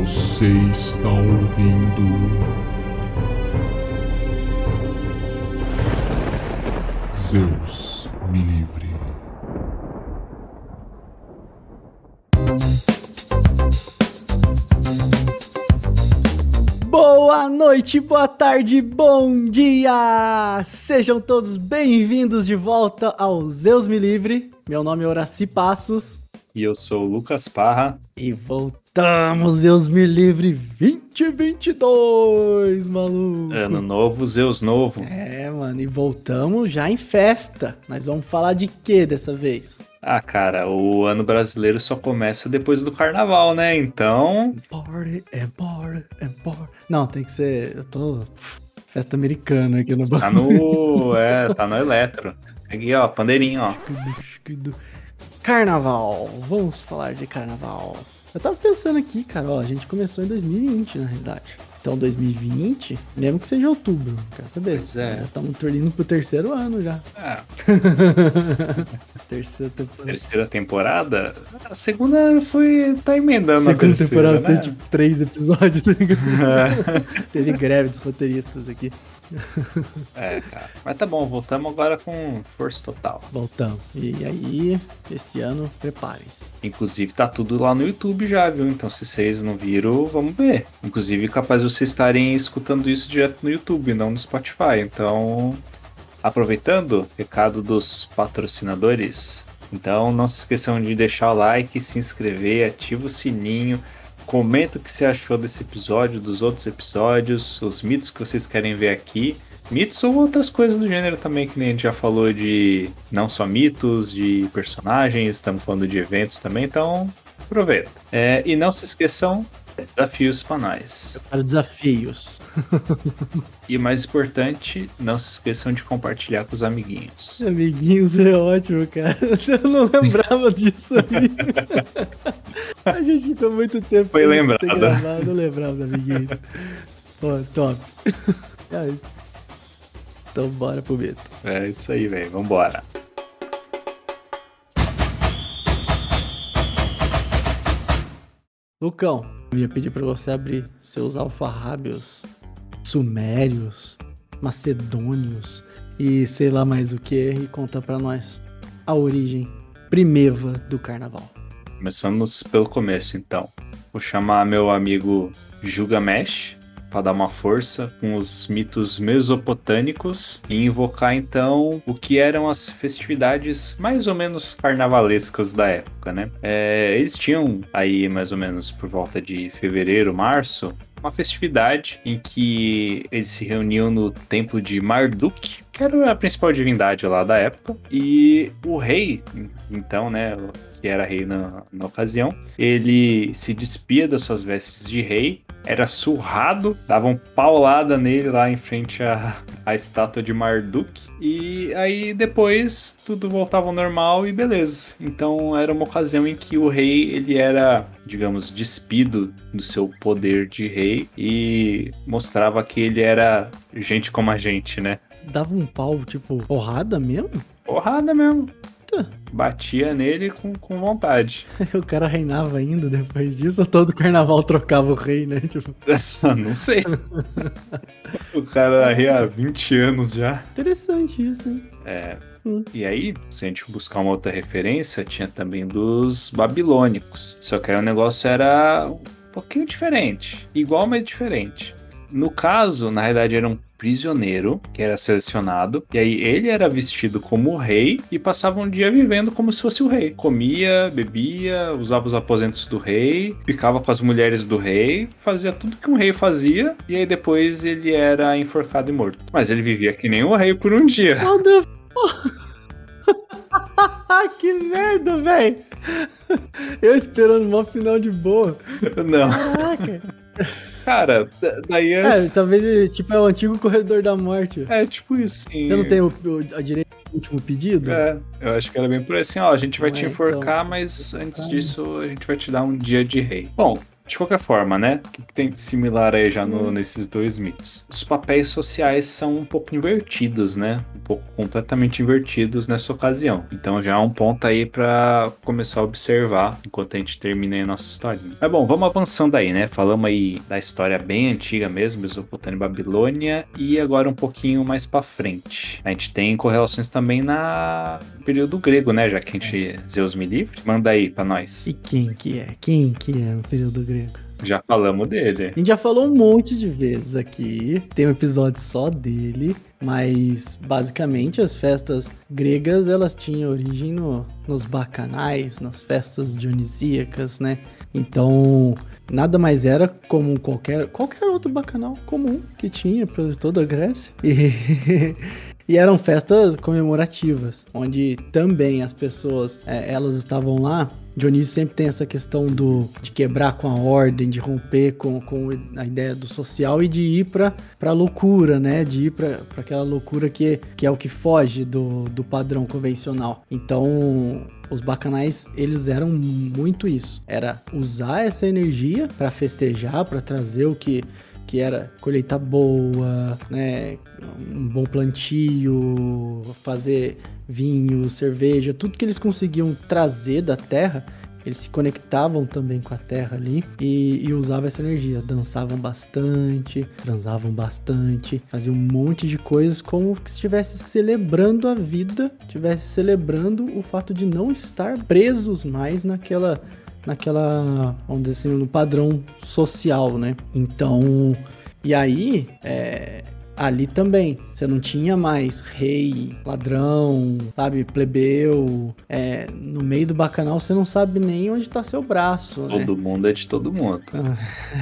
Você está ouvindo. Zeus me livre. Boa noite, boa tarde, bom dia! Sejam todos bem-vindos de volta ao Zeus Me Livre. Meu nome é Horaci Passos E eu sou o Lucas Parra. e voltamos, Zeus Me Livre 2022, maluco! Ano novo, Zeus novo. É, mano, e voltamos já em festa. Nós vamos falar de quê dessa vez? Ah, cara, o ano brasileiro só começa depois do carnaval, né? Então. Party and party and party. Não, tem que ser. Eu tô. Festa americana aqui no Tá no. É, tá no eletro. Aqui, ó, pandeirinho, ó. Carnaval. Vamos falar de carnaval. Eu tava pensando aqui, cara, ó, a gente começou em 2020, na realidade. Então, 2020, mesmo que seja outubro, quero saber. Pois é. Já Estamos indo pro terceiro ano já. Ah, Terceira temporada. terceira temporada. A segunda foi. tá emendando a Segunda temporada né? tem tipo três episódios, tá ligado? É. Teve greve dos roteiristas aqui. É, cara. Mas tá bom, voltamos agora com força total. Voltamos. E aí, esse ano, preparem-se. Inclusive, tá tudo lá no YouTube já, viu? Então, se vocês não viram, vamos ver. Inclusive, capaz de vocês estarem escutando isso direto no YouTube, não no Spotify. Então, aproveitando, recado dos patrocinadores. Então, não se esqueçam de deixar o like, se inscrever, ativa o sininho. Comenta o que você achou desse episódio, dos outros episódios, os mitos que vocês querem ver aqui. Mitos ou outras coisas do gênero também, que nem a gente já falou de não só mitos, de personagens, estamos falando de eventos também, então aproveita. É, e não se esqueçam, desafios para nós. Para desafios. E mais importante, não se esqueçam de compartilhar com os amiguinhos. Amiguinhos é ótimo, cara. Eu não lembrava disso aí. A gente ficou muito tempo Foi sem lembrado. ter gravado, Eu lembrava do amiguinhos. Pô, top. Então bora pro Beto. É isso aí, velho. Vambora. Lucão, eu ia pedir pra você abrir seus alfarrábios sumérios, macedônios e sei lá mais o que e contar pra nós a origem primeva do carnaval. Começamos pelo começo, então. Vou chamar meu amigo Gilgamesh para dar uma força com os mitos mesopotâmicos e invocar então o que eram as festividades mais ou menos carnavalescas da época, né? É, eles tinham aí mais ou menos por volta de fevereiro, março, uma festividade em que eles se reuniam no templo de Marduk, que era a principal divindade lá da época, e o rei, então, né, que era rei na, na ocasião, ele se despia das suas vestes de rei, era surrado, davam paulada nele lá em frente à, à estátua de Marduk, e aí depois tudo voltava ao normal e beleza. Então era uma ocasião em que o rei ele era, digamos, despido do seu poder de rei e mostrava que ele era gente como a gente, né? Dava um pau, tipo, porrada mesmo? Porrada mesmo. Tá. Batia nele com, com vontade. O cara reinava ainda depois disso, ou todo carnaval trocava o rei, né? Tipo, Não sei. o cara ri há 20 anos já. interessante isso, hein? É. Hum. E aí, se a gente buscar uma outra referência, tinha também dos babilônicos. Só que aí o negócio era um pouquinho diferente. Igual, mas diferente. No caso, na realidade, era um prisioneiro que era selecionado. E aí ele era vestido como rei e passava um dia vivendo como se fosse o rei. Comia, bebia, usava os aposentos do rei, ficava com as mulheres do rei, fazia tudo que um rei fazia. E aí depois ele era enforcado e morto. Mas ele vivia que nem um rei por um dia. What the f... que merda, velho! Eu esperando uma final de boa. Não. Caraca! Cara, da- daí é, É, talvez ele, tipo, é o antigo corredor da morte. é tipo isso, sim. Você não tem o, o- a direita do último pedido? É, eu acho que era bem por assim, ó, a gente vai Não te é, enforcar, então. mas antes Tá. disso a gente vai te dar um dia de rei. Bom, De qualquer forma, né? O que, que tem de similar aí já no, nesses dois mitos? Os papéis sociais são um pouco invertidos, né? Um pouco completamente invertidos nessa ocasião. Então já é um ponto aí para começar a observar enquanto a gente termina aí a nossa história. Mas bom, vamos avançando aí, né? Falamos aí da história bem antiga mesmo, Mesopotâmia e Babilônia, e agora um pouquinho mais para frente. A gente tem correlações também na período grego, né? Já que a gente Zeus me livre. Manda aí para nós. E quem que é? Quem que é no período grego? Já falamos dele. A gente já falou um monte de vezes aqui. Tem um episódio só dele. Mas basicamente as festas gregas elas tinham origem no, nos bacanais, nas festas dionisíacas, né? Então nada mais era como qualquer qualquer outro bacanal comum que tinha para toda a Grécia. E E eram festas comemorativas, onde também as pessoas, é, elas estavam lá. Dionísio sempre tem essa questão do, de quebrar com a ordem, de romper com, com a ideia do social e de ir para a loucura, né? De ir para aquela loucura que, que é o que foge do, do padrão convencional. Então, os bacanais, eles eram muito isso. Era usar essa energia para festejar, para trazer o que que era colheita boa, né, um bom plantio, fazer vinho, cerveja, tudo que eles conseguiam trazer da terra, eles se conectavam também com a terra ali e, e usavam essa energia. Dançavam bastante, transavam bastante, faziam um monte de coisas como se estivesse celebrando a vida, estivesse celebrando o fato de não estar presos mais naquela naquela, vamos dizer assim, no padrão social, né? Então, e aí, é, ali também, você não tinha mais rei, ladrão, sabe, plebeu. É, no meio do bacanal você não sabe nem onde tá seu braço, né? Todo mundo é de todo mundo.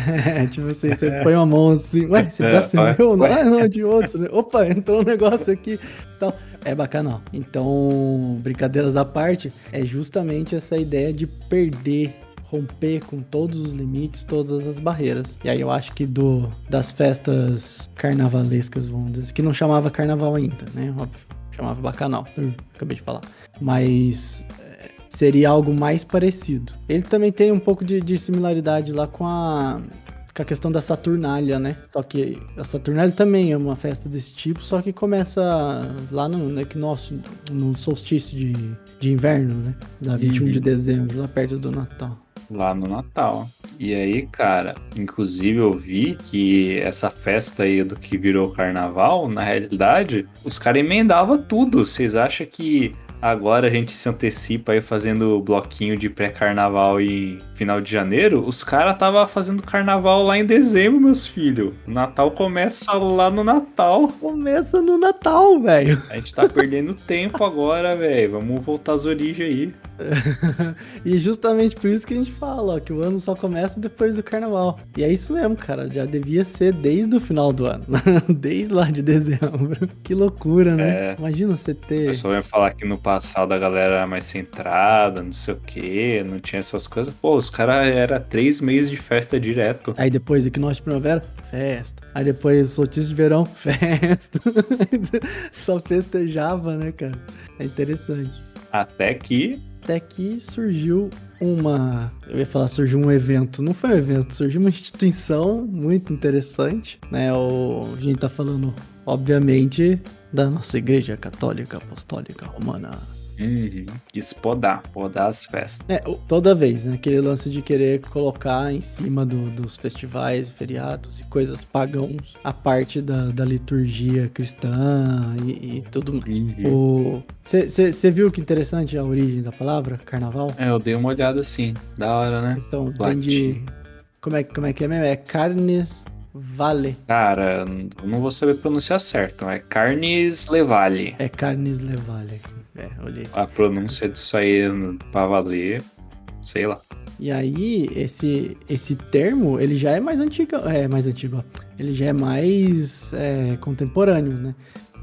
É, tipo assim, você põe uma mão assim, ué, esse braço é, é meu? Não, é, não, é de outro. Né? Opa, entrou um negócio aqui. Então, é bacanal. Então, brincadeiras à parte, é justamente essa ideia de perder romper com todos os limites, todas as barreiras. E aí eu acho que do das festas carnavalescas, vamos dizer, que não chamava carnaval ainda, né? Óbvio, chamava bacanal. Hum, acabei de falar. Mas é, seria algo mais parecido. Ele também tem um pouco de, de similaridade lá com a com a questão da Saturnália, né? Só que a Saturnália também é uma festa desse tipo, só que começa lá no, equinócio, no solstício de, de inverno, né? Da 21 uhum. de dezembro, lá perto do Natal lá no Natal. E aí, cara, inclusive eu vi que essa festa aí do que virou carnaval, na realidade, os caras emendavam tudo. Vocês acham que agora a gente se antecipa aí fazendo bloquinho de pré-carnaval em final de janeiro? Os caras tava fazendo carnaval lá em dezembro, meus filhos. O Natal começa lá no Natal. Começa no Natal, velho. A gente tá perdendo tempo agora, velho. Vamos voltar às origens aí. e justamente por isso que a gente fala, ó, que o ano só começa depois do carnaval. E é isso mesmo, cara. Já devia ser desde o final do ano. desde lá de dezembro. que loucura, né? É. Imagina você ter. O pessoal ia falar que no passado a galera era mais centrada, não sei o que, não tinha essas coisas. Pô, os caras era três meses de festa direto. Aí depois do que nós de primavera, festa. Aí depois soltício de verão, festa. Só festejava, né, cara? É interessante. Até que até que surgiu uma. Eu ia falar, surgiu um evento. Não foi um evento, surgiu uma instituição muito interessante, né? O, a gente tá falando, obviamente, da nossa Igreja Católica Apostólica Romana. Uhum. Quis podar, podar as festas. É, toda vez, né? Aquele lance de querer colocar em cima do, dos festivais, feriados e coisas pagãos a parte da, da liturgia cristã e, e tudo mais. Você uhum. viu que interessante a origem da palavra, carnaval? É, eu dei uma olhada assim. Da hora, né? Então, vem de. Como é, como é que é mesmo? É carnes Vale. Cara, eu não vou saber pronunciar certo. É Carnes Levale. É Carnes Levale. É, olhei. A pronúncia disso aí pra valer, sei lá. E aí, esse, esse termo, ele já é mais antigo, é mais antigo, ele já é mais é, contemporâneo, né?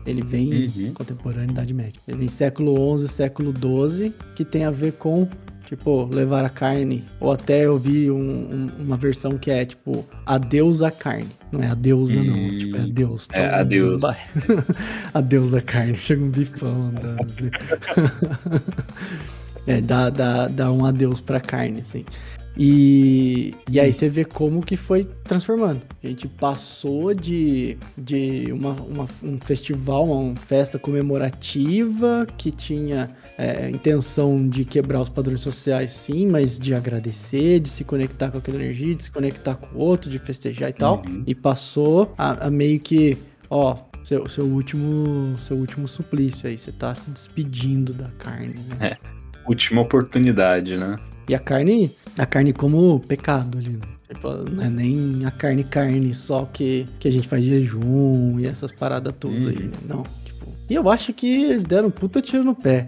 Ele vem uhum. contemporâneo, Idade Média. Ele vem século XI, século XII, que tem a ver com Tipo, levar a carne. Ou até eu vi um, um, uma versão que é, tipo, adeus a carne. Não é a deusa, hum, não. Tipo, é adeus. É adeus. adeus a carne. Chega um bifão andando assim. é, dá, dá, dá um adeus pra carne, assim. E, e aí você vê como que foi transformando. A gente passou de, de uma, uma- um festival, uma festa comemorativa que tinha é, intenção de quebrar os padrões sociais, sim, mas de agradecer, de se conectar com aquela energia, de se conectar com o outro, de festejar e tal. Uhum. E passou a, a meio que, ó, seu, seu último seu último suplício aí, você tá se despedindo da carne, né? Última oportunidade, né? E a carne, a carne como pecado ali, né? Tipo, não é nem a carne carne só que, que a gente faz jejum e essas paradas todas aí, Uhum. né? Não, tipo... E eu acho que eles deram um puta tiro no pé.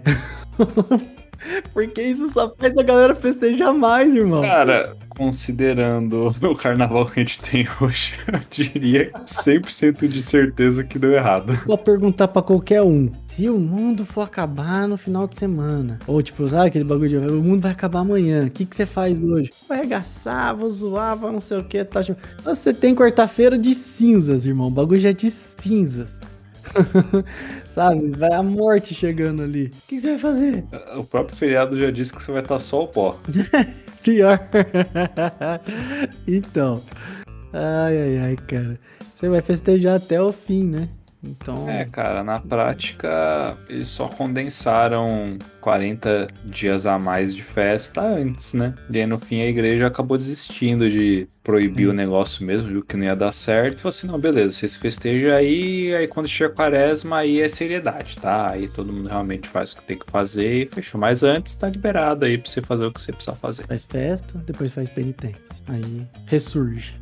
Porque isso só faz a galera festejar mais, irmão. Cara, considerando o carnaval que a gente tem hoje, eu diria 100% de certeza que deu errado. Vou perguntar pra qualquer um. Se o mundo for acabar no final de semana. Ou tipo, sabe aquele bagulho de o mundo vai acabar amanhã. O que, que você faz hoje? Vou arregaçar, vou zoar, vou não sei o que. Tá... Você tem quarta-feira de cinzas, irmão. O bagulho já é de cinzas. sabe? Vai a morte chegando ali. O que, que você vai fazer? O próprio feriado já disse que você vai estar só o pó. Pior. então. Ai, ai, ai, cara. Você vai festejar até o fim, né? Então. É, cara, na prática eles só condensaram 40 dias a mais de festa antes, né? E aí no fim a igreja acabou desistindo de proibir Hum. o negócio mesmo, viu que não ia dar certo. E falou assim: não, beleza, vocês festejam aí, aí quando chega a quaresma, aí é seriedade, tá? Aí todo mundo realmente faz o que tem que fazer e fechou. Mas antes tá liberado aí pra você fazer o que você precisa fazer. Faz festa, depois faz penitência. Aí ressurge.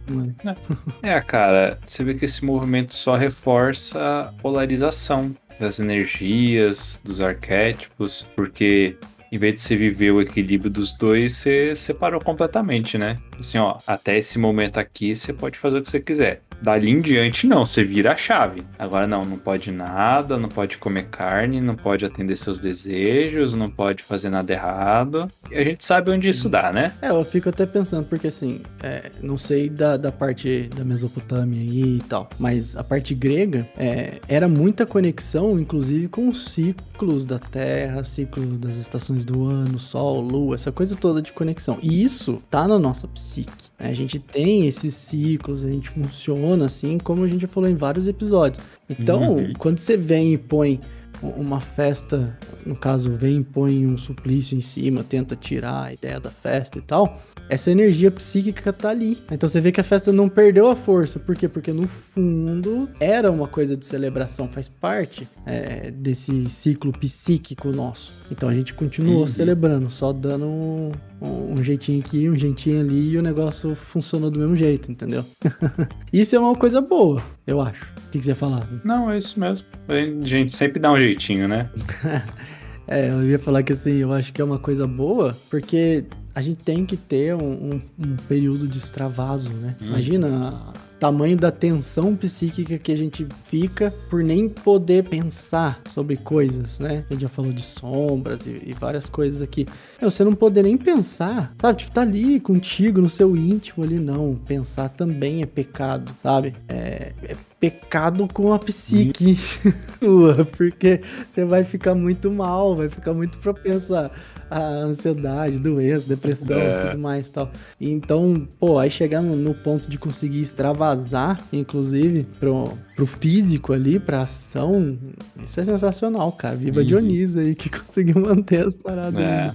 né? É, cara, você vê que esse movimento só reforça a polarização das energias, dos arquétipos, porque em vez de você viver o equilíbrio dos dois, você separou completamente, né? Assim, ó, até esse momento aqui você pode fazer o que você quiser. Dali em diante, não, você vira a chave. Agora, não, não pode nada, não pode comer carne, não pode atender seus desejos, não pode fazer nada errado. E a gente sabe onde isso dá, né? É, eu fico até pensando, porque assim, é, não sei da, da parte da Mesopotâmia aí e tal, mas a parte grega é, era muita conexão, inclusive com os ciclos da Terra, ciclos das estações do ano, Sol, Lua, essa coisa toda de conexão. E isso tá na nossa psique. A gente tem esses ciclos, a gente funciona assim, como a gente já falou em vários episódios. Então, Uhum. quando você vem e põe uma festa, no caso, vem e põe um suplício em cima, tenta tirar a ideia da festa e tal, essa energia psíquica tá ali. Então você vê que a festa não perdeu a força. Por quê? Porque no fundo era uma coisa de celebração, faz parte é, desse ciclo psíquico nosso. Então a gente continuou Uhum. celebrando, só dando um, um- jeitinho aqui, um jeitinho ali e o negócio funcionou do mesmo jeito, entendeu? Isso é uma coisa boa, eu acho. O que, que você ia falar? Não, é isso mesmo. A gente sempre dá um jeitinho, né? É, eu ia falar que assim, eu acho que é uma coisa boa, porque a gente tem que ter um, um- um período de extravaso, né? Uhum. Imagina o tamanho da tensão psíquica que a gente fica por nem poder pensar sobre coisas, né? A gente já falou de sombras e, e várias coisas aqui. Meu, você não poder nem pensar, sabe? Tipo, tá ali contigo, no seu íntimo ali, não. Pensar também é pecado, sabe? É, é pecado com a psique sua, porque você vai ficar muito mal, vai ficar muito propenso a, a ansiedade, doença, depressão e É. tudo mais e tal. Então, pô, aí chegar no, no ponto de conseguir extravasar, inclusive, pro, pro físico ali, pra ação, isso é sensacional, cara. Viva Uhum. Dionísio aí que conseguiu manter as paradas. É.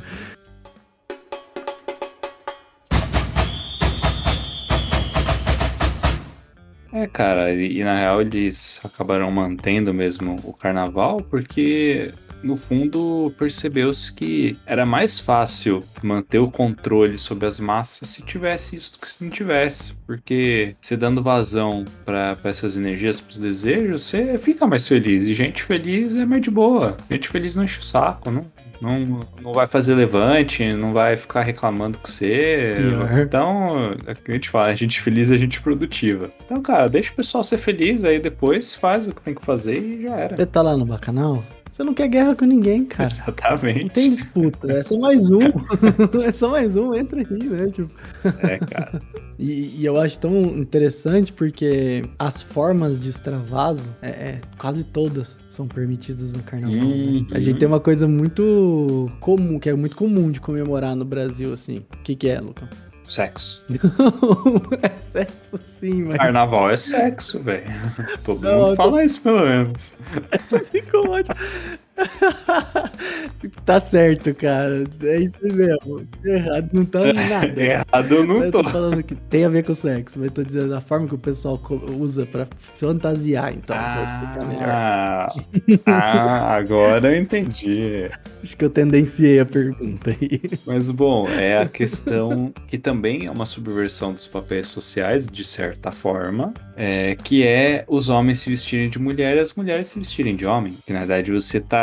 cara, e, e na real eles acabaram mantendo mesmo o carnaval porque no fundo percebeu-se que era mais fácil manter o controle sobre as massas se tivesse isso do que se não tivesse, porque você dando vazão para essas energias, para os desejos, você fica mais feliz e gente feliz é mais de boa, gente feliz não enche o saco, não não, não vai fazer levante, não vai ficar reclamando com você. Pior. Então, é o que a gente fala, a gente feliz é gente produtiva. Então, cara, deixa o pessoal ser feliz, aí depois faz o que tem que fazer e já era. Você tá lá no bacanal? Você não quer guerra com ninguém, cara. Não Exatamente. tem disputa, é só mais um. é só mais um, entra aí, né? Tipo, É, cara. E, e eu acho tão interessante porque as formas de extravaso, é, é, quase todas são permitidas no carnaval. né? Uhum. A gente tem uma coisa muito comum, que é muito comum de comemorar no Brasil, assim. O que, que é, Lucão? Sexo. é sexo sim, mas Carnaval é sexo, velho. Todo Não, mundo tô- fala isso, pelo menos. essa ficou ótima. tá certo, cara. É isso mesmo. Errado não tá nada. Errado eu não Eu tô. tô falando que tem a ver com sexo, mas tô dizendo a forma que o pessoal usa pra fantasiar, então. vou explicar melhor. Ah, ah, agora eu entendi. Acho que eu tendenciei a pergunta aí. Mas bom, é a questão que também é uma subversão dos papéis sociais, de certa forma, é, que é os homens se vestirem de mulher e as mulheres se vestirem de homem. Que na verdade você tá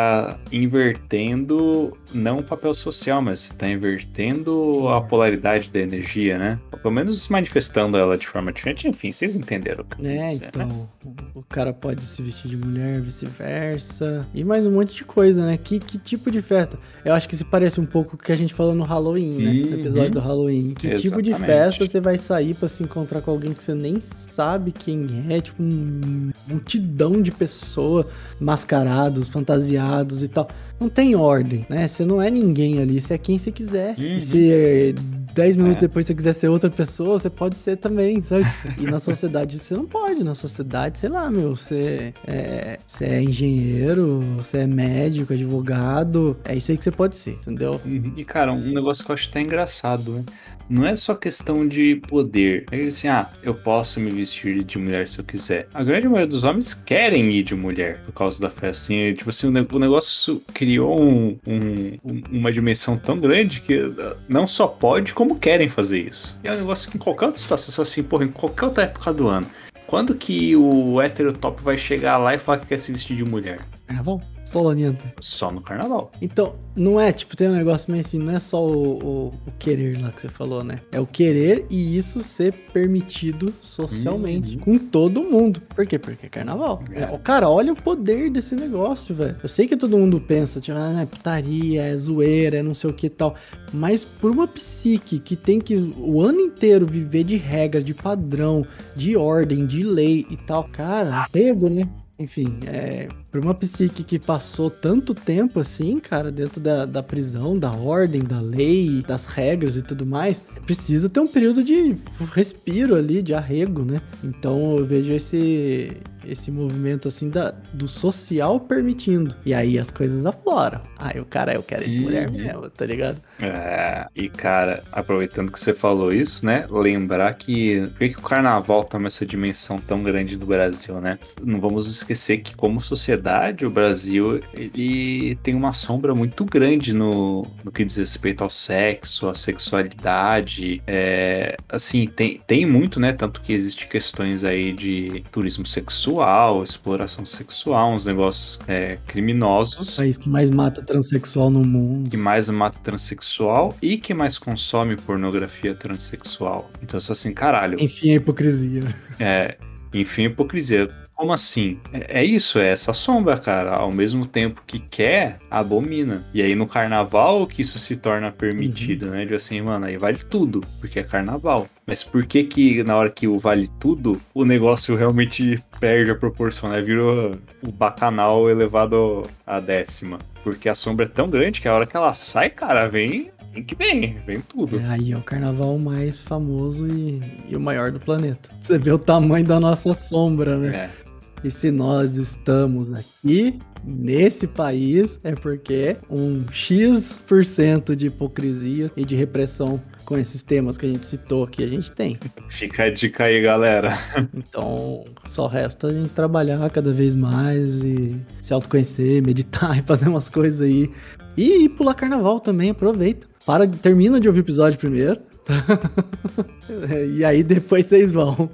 invertendo não o papel social, mas você tá invertendo a polaridade da energia, né? Pelo menos manifestando ela de forma diferente. Enfim, vocês entenderam o que eu quis É, dizer, né? então, o cara pode se vestir de mulher, vice-versa. E mais um monte de coisa, né? Que, que tipo de festa? Eu acho que se parece um pouco com o que a gente falou no Halloween, né? No Uhum. episódio do Halloween. Que tipo de Exatamente. festa você vai sair pra se encontrar com alguém que você nem sabe quem é? Tipo, um multidão de pessoas mascarados, fantasiados e tal. Não tem ordem, né? Você não é ninguém ali, você é quem você quiser. Uhum. Se eh, 10 minutos É. depois você quiser ser outra pessoa, você pode ser também, sabe? E na sociedade você não pode. Na sociedade, sei lá, meu, você é, você é engenheiro, você é médico, advogado. É isso aí que você pode ser, entendeu? Uhum. E, cara, um negócio que eu acho até engraçado, né? Não é só questão de poder. É assim, ah, eu posso me vestir de mulher se eu quiser. A grande maioria dos homens querem ir de mulher por causa da festa. Assim, tipo assim, o ne- o negócio criou um- um- um- uma dimensão tão grande que uh, não só pode, como querem fazer isso. E é um negócio que em qualquer outra situação, só assim, porra, em qualquer outra época do ano. Quando que o hétero top vai chegar lá e falar que quer se vestir de mulher? Carnaval? Solanienta. Só no carnaval. Então, não é, tipo, tem um negócio meio assim, não é só o, o- o querer lá que você falou, né? É o querer e isso ser permitido socialmente, com todo mundo. Por quê? Porque é carnaval. É. É, cara, olha o poder desse negócio, velho. Eu sei que todo mundo pensa, tipo, ah, é putaria, é zoeira, é não sei o que e tal. Mas por uma psique que tem que o ano inteiro viver de regra, de padrão, de ordem, de lei e tal, cara, pego, né? Enfim, é, uma psique que passou tanto tempo assim, cara, dentro da, da prisão, da ordem, da lei, das regras e tudo mais, precisa ter um período de respiro ali, de arrego, né? Então eu vejo esse, esse movimento assim da, do social permitindo. E aí as coisas afloram. Aí o cara, eu quero ir de mulher Uhum. mesmo, tá ligado? É, e cara, aproveitando que você falou isso, né? Lembrar que por que, que o carnaval toma essa dimensão tão grande do Brasil, né? Não vamos esquecer que, como sociedade, o Brasil ele tem uma sombra muito grande no, no que diz respeito ao sexo, à sexualidade. É, assim, tem, tem muito, né? Tanto que existem questões aí de turismo sexual, exploração sexual, uns negócios é, criminosos O país que mais mata transexual no mundo. que mais mata transexual e que mais consome pornografia transexual. Então, isso assim, caralho, Enfim, a hipocrisia. é, enfim, hipocrisia. Como assim? É, é isso, é essa sombra, cara. Ao mesmo tempo que quer, abomina. E aí no carnaval que isso se torna permitido, né? De assim, mano, aí vale tudo, porque é carnaval. Mas por que que na hora que o vale tudo, o negócio realmente perde a proporção, né? Virou o bacanal elevado à décima. Porque a sombra é tão grande que a hora que ela sai, cara, vem, vem que vem, vem tudo. É, aí é o carnaval mais famoso e, e o maior do planeta. Você vê o tamanho da nossa sombra, né? É. E se nós estamos aqui nesse país, é porque um X% de hipocrisia e de repressão com esses temas que a gente citou aqui a gente tem. Fica a dica aí, galera. Então, só resta a gente trabalhar cada vez mais e se autoconhecer, meditar e fazer umas coisas aí. E, pular carnaval também, aproveita. Para, termina de ouvir o episódio primeiro. e aí depois vocês vão.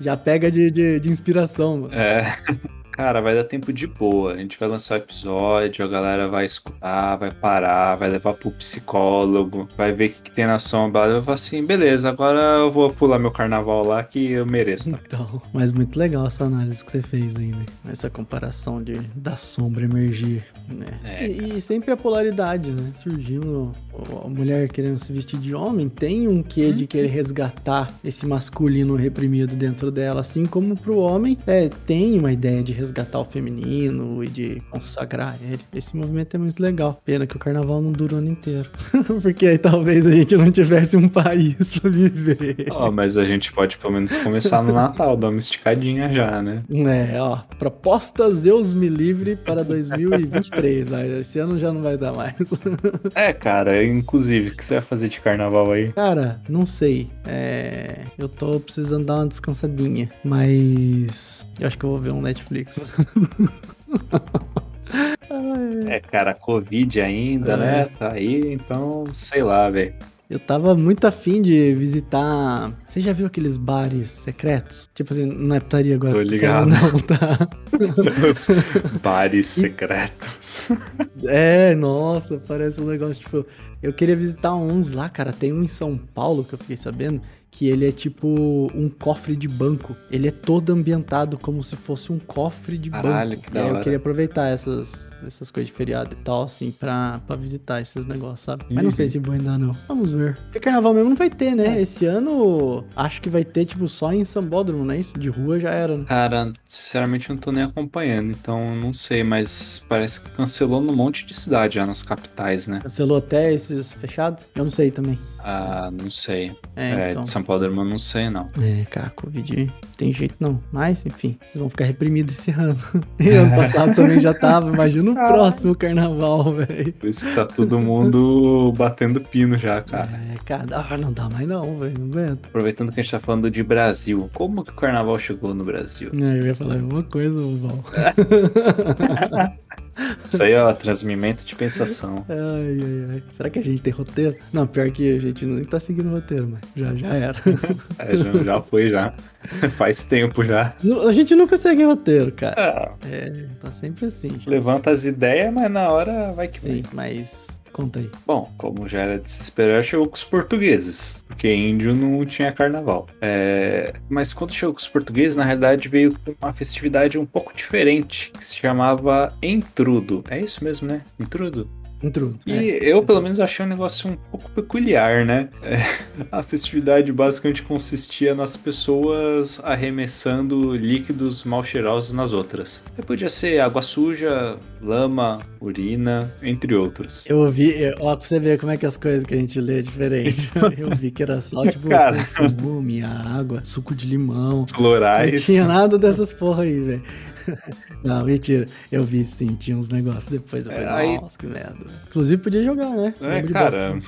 Já pega de, de, de inspiração, mano. É. Cara, vai dar tempo de boa. A gente vai lançar o episódio, a galera vai escutar, vai parar, vai levar pro psicólogo, vai ver o que, que tem na sombra. Eu vou assim, beleza, agora eu vou pular meu carnaval lá que eu mereço. tá? Então, mas muito legal essa análise que você fez aí, né? Essa comparação de da sombra emergir, né? É, e, e sempre a polaridade, né? Surgindo a mulher querendo se vestir de homem tem um quê de querer resgatar esse masculino reprimido dentro dela, assim como pro homem é, tem uma ideia de resgatar o feminino e de consagrar ele. Esse movimento é muito legal. Pena que o carnaval não dura o ano inteiro. Porque aí talvez a gente não tivesse um país pra viver. Ó, mas a gente pode pelo menos começar no Natal, dar uma esticadinha já, né? É, ó, proposta Zeus me livre para 2023, vai. Esse ano já não vai dar mais. É, cara, inclusive, o que você vai fazer de carnaval aí? Cara, não sei. É, eu tô precisando dar uma descansadinha, mas eu acho que eu vou ver um Netflix. É, cara, Covid ainda, É. né? Tá aí, então, sei lá, velho. Eu tava muito afim de visitar. Você já viu aqueles bares secretos? Tipo assim, não é putaria agora. Tô ligado. falando, Não, tá? Os bares secretos. É, nossa, parece um negócio, tipo, eu queria visitar uns lá, cara, tem um em São Paulo que eu fiquei sabendo, que ele é tipo um cofre de banco. Ele é todo ambientado como se fosse um cofre de Caralho, banco. que da eu queria aproveitar essas, essas coisas de feriado e tal, assim, pra, pra visitar esses negócios, sabe? Mas não sei Uhum. se vou ainda não. Vamos ver. Porque carnaval mesmo não vai ter, É. né? Esse ano, acho que vai ter, tipo, só em Sambódromo, né? Isso de rua já era, né? Cara, sinceramente não tô nem acompanhando, então não sei, mas parece que cancelou num monte de cidade já nas capitais, né? Cancelou até esses fechados? Eu não sei também. Ah, não sei. É, É, então. de São Paulo, irmão, não sei, não. É, cara, Covid tem jeito não. Mas, enfim, vocês vão ficar reprimidos esse ano. Ano passado também já tava. Imagina o próximo carnaval, velho. Por isso que tá todo mundo batendo pino já, cara. É, cara, ah, não dá mais não, velho. Não aguento. Aproveitando que a gente tá falando de Brasil, como que o carnaval chegou no Brasil? É, eu ia falar uma coisa, Val. Isso aí, ó, transmimento de pensação. Ai, ai, ai. Será que a gente tem roteiro? Não, pior que a gente nem tá seguindo roteiro, mas já, já era. É, já, já foi, já. Faz tempo já. A gente nunca segue roteiro, cara. Ah, É, tá sempre assim. levanta as ideias, mas na hora vai que. Sim, mas conta aí. Bom, como já era de se esperar, chegou com os portugueses, porque índio não tinha carnaval. É, Mas quando chegou com os portugueses, na realidade veio com uma festividade um pouco diferente, que se chamava Entrudo. É isso mesmo, né? Entrudo? Intrudo. E é. eu, pelo menos, achei um negócio um pouco peculiar, né? É, a festividade basicamente consistia nas pessoas arremessando líquidos mal cheirosos nas outras. E podia ser água suja, lama, urina, entre outros. Eu ouvi, ó, pra você ver como é que as coisas que a gente lê é diferente. Eu vi que era só, tipo, Cara. perfume, água, suco de limão. Não Florais. tinha nada dessas porra aí, velho. Não, mentira. Eu vi sim, tinha uns negócios depois. Eu É, falei, aí- nossa, que merda. Inclusive podia jogar, né? É, cara.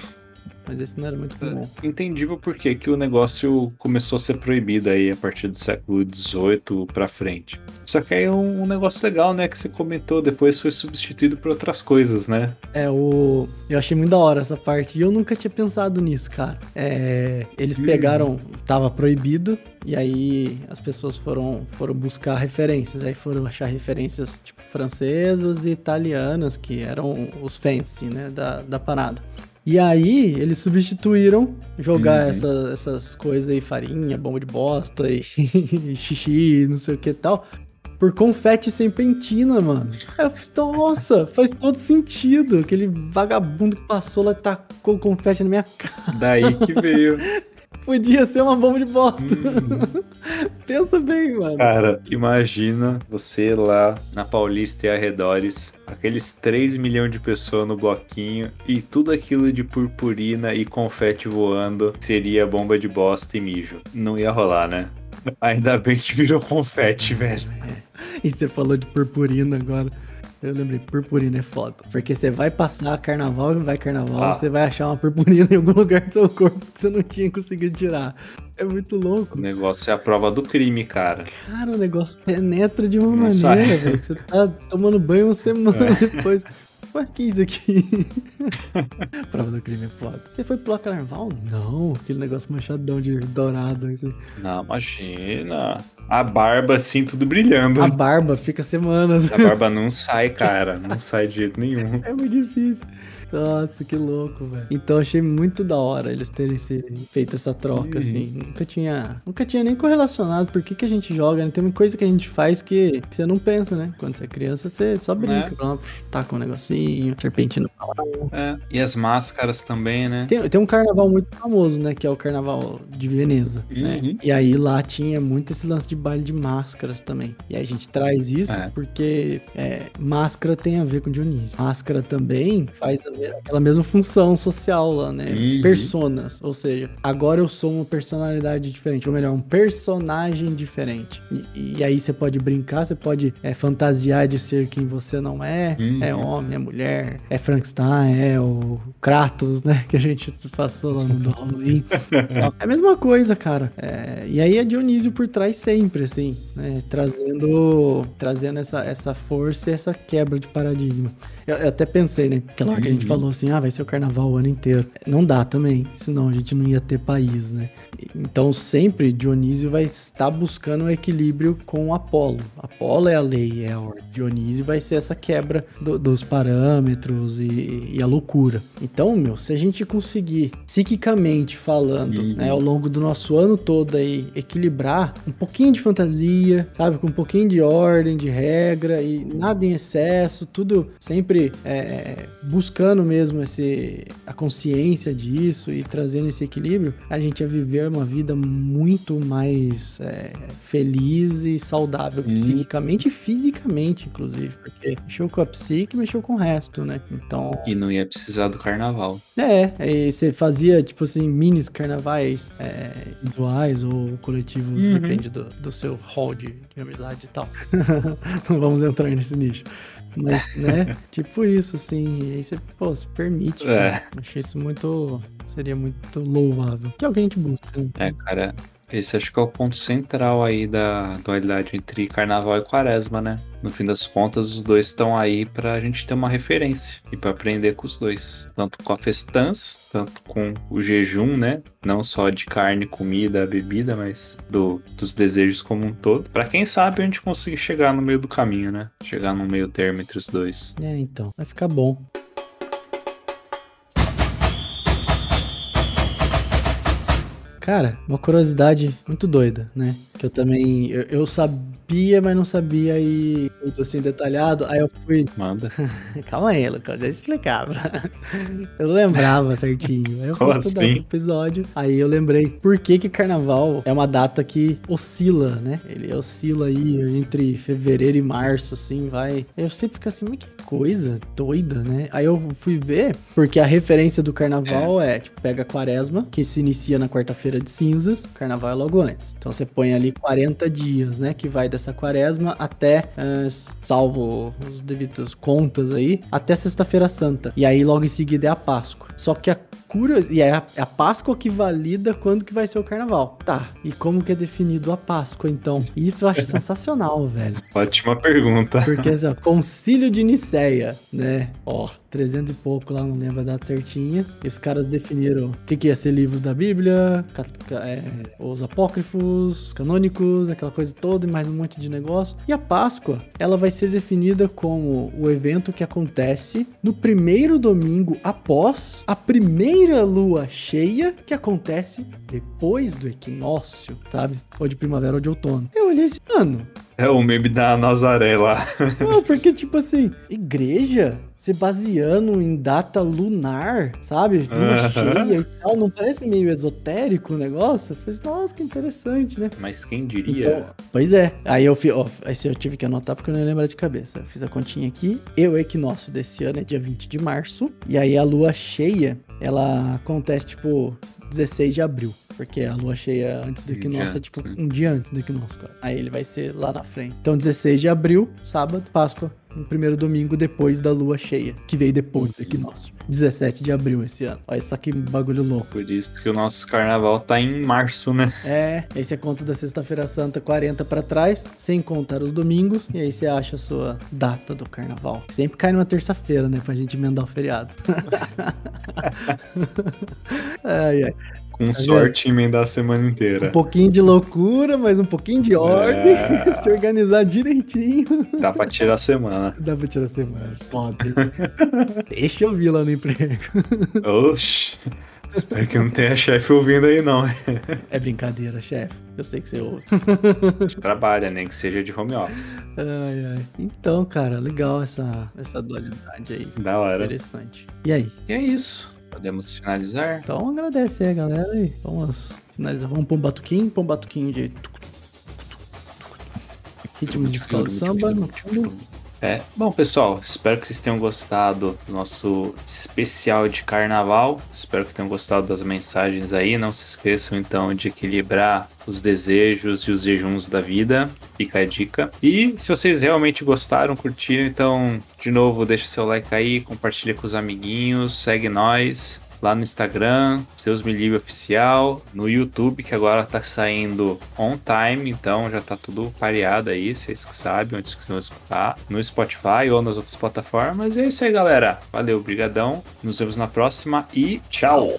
Mas esse não era muito comum. entendível por que que o negócio começou a ser proibido aí a partir do século XVIII pra frente. Só que aí é um, um negócio legal, né, que você comentou, depois foi substituído por outras coisas, né? É, o. Eu achei muito da hora essa parte. E eu nunca tinha pensado nisso, cara. É, eles Hum. pegaram. Tava proibido. E aí as pessoas foram, foram buscar referências. Aí foram achar referências, tipo, francesas e italianas, que eram os fancy, né? Da, da parada. E aí eles substituíram jogar Uhum. essa- essas coisas aí, farinha, bomba de bosta e, xixi, não sei o que e tal. Por confete sem pentina, mano. Eu nossa, faz todo sentido. Aquele vagabundo que passou lá e tacou confete na minha cara. Daí que veio. Podia ser uma bomba de bosta. Uhum. Pensa bem, mano. Cara, imagina você lá na Paulista e arredores, aqueles 3 milhões de pessoas no bloquinho e tudo aquilo de purpurina e confete voando seria bomba de bosta e mijo. Não ia rolar, né? Ainda bem que virou confete, velho. E você falou de purpurina agora. Eu lembrei, purpurina é foda. Porque você vai passar carnaval e vai carnaval, Ah. você vai achar uma purpurina em algum lugar do seu corpo que você não tinha conseguido tirar. É muito O louco. negócio é a prova do crime, cara. Cara, o negócio penetra de uma Não maneira, velho. Você tá tomando banho uma semana É. depois. Ué, que isso aqui? Prova do crime é foda. Você foi pular carnaval? Não, aquele negócio manchadão de dourado. Assim. Não, imagina. A barba assim, tudo brilhando. A barba fica semanas. A barba não sai, cara. Não sai de jeito nenhum. É muito difícil. Nossa, que louco, velho. Então achei muito da hora eles terem se feito essa troca, Uhum. assim. Nunca tinha. Nunca tinha nem correlacionado por que, que a gente joga, né? Tem uma coisa que a gente faz que, você não pensa, né? Quando você é criança, você só brinca, Né? pronto, taca um negocinho bonitinho, serpentina. É, e as máscaras também, né? Tem, tem um carnaval muito famoso, né? Que é o carnaval de Veneza, né? Uhum. E aí lá tinha muito esse lance de baile de máscaras também. E aí a gente traz isso É. porque é, máscara tem a ver com Dionísio. Máscara também faz a aquela mesma função social lá, né? Uhum. Personas. Ou seja, agora eu sou uma personalidade diferente. Ou melhor, um personagem diferente. E, e aí você pode brincar, você pode é, fantasiar de ser quem você não é. Uhum. É homem, é mulher, é Frankenstein, é o Kratos, né? Que a gente passou lá no Halloween. É a mesma coisa, cara. É, e aí é Dionísio por trás sempre, assim, né? Trazendo, trazendo essa, essa força e essa quebra de paradigma. Eu, eu até pensei, né? Aquela hora que a gente. Falou assim, ah, vai ser o carnaval o ano inteiro. Não dá também, senão a gente não ia ter país, né? Então sempre Dionísio vai estar buscando o equilíbrio com Apolo. Apolo é a lei, é a ordem. Dionísio vai ser essa quebra do- dos parâmetros e, e a loucura. Então, meu, se a gente conseguir, psiquicamente falando, Uhum. né, ao longo do nosso ano todo aí, equilibrar um pouquinho de fantasia, sabe, com um pouquinho de ordem, de regra e nada em excesso, tudo sempre é, buscando mesmo esse, a consciência disso e trazendo esse equilíbrio, a gente ia viver uma vida muito mais é, feliz e saudável, Hum. psiquicamente e fisicamente, inclusive, porque mexeu com a psique, mexeu com o resto, né? Então, E não ia precisar do carnaval. é, aí você fazia, tipo assim, minis carnavais é, individuais ou coletivos, Uhum. depende do, do seu hall de, de amizade e tal. Não vamos entrar nesse nicho. Mas, né, tipo isso, assim, e aí você, pô, se permite, É. cara. Achei isso muito, seria muito louvável. Que é o que a gente busca, né? É, cara, esse acho que é o ponto central aí da dualidade entre carnaval e quaresma, né? No fim das contas, os dois estão aí pra gente ter uma referência e pra aprender com os dois. Tanto com a festança, tanto com o jejum, né? Não só de carne, comida, bebida, mas do, dos desejos como um todo. Pra quem sabe a gente conseguir chegar no meio do caminho, né? Chegar no meio termo entre os dois. É, então, vai ficar bom. Cara, uma curiosidade muito doida, né? Que eu também. Eu, eu sabia, mas não sabia e muito assim detalhado. Aí eu fui. Manda. Calma aí, Lucas, eu explicava. Eu lembrava certinho. Aí eu fui estudar assim? episódio. Aí eu lembrei por que que carnaval é uma data que oscila, né? Ele oscila aí entre fevereiro e março, assim, vai. Aí eu sempre fico assim, mas que coisa doida, né? Aí eu fui ver, porque a referência do carnaval é, tipo, pega a quaresma, que se inicia na quarta-feira de cinzas, carnaval é logo antes. Então você põe ali 40 dias, né? Que vai dessa quaresma até, eh, salvo os devidas contas aí, até sexta-feira santa. E aí logo em seguida é a Páscoa. Só que a cura e é a, é a Páscoa que valida quando que vai ser o carnaval. Tá, e como que é definido a Páscoa então? Isso eu acho sensacional, velho. Ótima pergunta. Porque assim, ó, Concílio de Nicéia, né? Ó, 300 e pouco lá, não lembro a data certinha. E os caras definiram o que, que ia ser livro da Bíblia, é, os apócrifos, os canônicos, aquela coisa toda e mais um monte de negócio. E a Páscoa, ela vai ser definida como o evento que acontece no primeiro domingo após a primeira lua cheia que acontece depois do equinócio, sabe? Ou de primavera ou de outono. Eu olhei assim, mano, É o meme da Nazaré lá. não, porque, tipo assim, igreja se baseando em data lunar, sabe? Lua cheia e tal, não parece meio esotérico o negócio? Eu falei, nossa, que interessante, né? Mas quem diria? Então, pois é. Aí eu, fi, ó, esse eu tive que anotar porque eu não ia lembrar de cabeça. Eu fiz a continha aqui. E o equinócio desse ano é dia 20 de março. E aí a lua cheia, ela acontece, tipo, 16 de abril. Porque a lua cheia antes do equinócio é antes, tipo né? um dia antes do equinócio, quase. Aí ele vai ser lá na frente. Então, 16 de abril, sábado, Páscoa, no primeiro domingo depois da lua cheia, que veio depois do equinócio. 17 de abril esse ano. Olha só que bagulho louco. Por isso que o nosso carnaval tá em março, né? É, aí você conta da Sexta-feira Santa 40 pra trás, sem contar os domingos, e aí você acha a sua data do carnaval. Sempre cai numa terça-feira, né, pra gente emendar o feriado. ai, ai. Com sorte, emendar a semana Um inteira. pouquinho de loucura, mas um pouquinho de ordem, É. se organizar direitinho. Dá pra tirar a semana. Dá pra tirar a semana. Foda. Deixa eu vir lá no emprego. Oxi. Espero que não tenha chefe ouvindo aí, não. É brincadeira, chefe. Eu sei que você ouve. Trabalha, nem que seja de home office. Ai, ai. Então, cara, legal essa, essa dualidade aí. Da hora. Interessante. E aí? E é isso. Podemos finalizar? Então agradece aí, galera. E vamos finalizar. Vamos pôr um batuquinho, pôr um batuquinho de. Ritmo de escola de samba no. É. Bom, pessoal, espero que vocês tenham gostado do nosso especial de carnaval. Espero que tenham gostado das mensagens aí. Não se esqueçam, então, de equilibrar os desejos e os jejuns da vida. Fica a dica. E se vocês realmente gostaram, curtiram, então, de novo, deixa seu like aí, compartilha com os amiguinhos, segue nós lá no Instagram, Seus Me Livre Oficial, no YouTube, que agora tá saindo on time, então já tá tudo pareado aí, vocês que sabem onde vocês vão escutar, no Spotify ou nas outras plataformas. E é isso aí, galera. Valeu, brigadão. Nos vemos na próxima e tchau!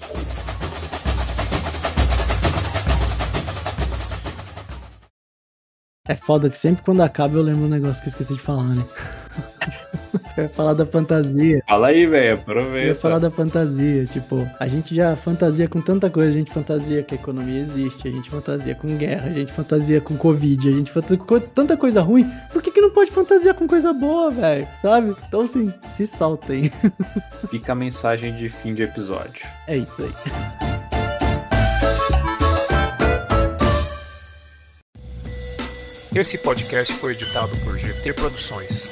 É foda que sempre quando acaba eu lembro um negócio que eu esqueci de falar, né? Eu ia falar da fantasia. Fala aí, velho, Eu ia aproveita. falar da fantasia, tipo, a gente já fantasia com tanta coisa, a gente fantasia que a economia existe, a gente fantasia com guerra, a gente fantasia com covid, a gente fantasia com tanta coisa ruim, por que que não pode fantasiar com coisa boa, velho? Sabe? Então, assim, se saltem. Fica a mensagem de fim de episódio. É isso aí. Esse podcast foi editado por GT Produções.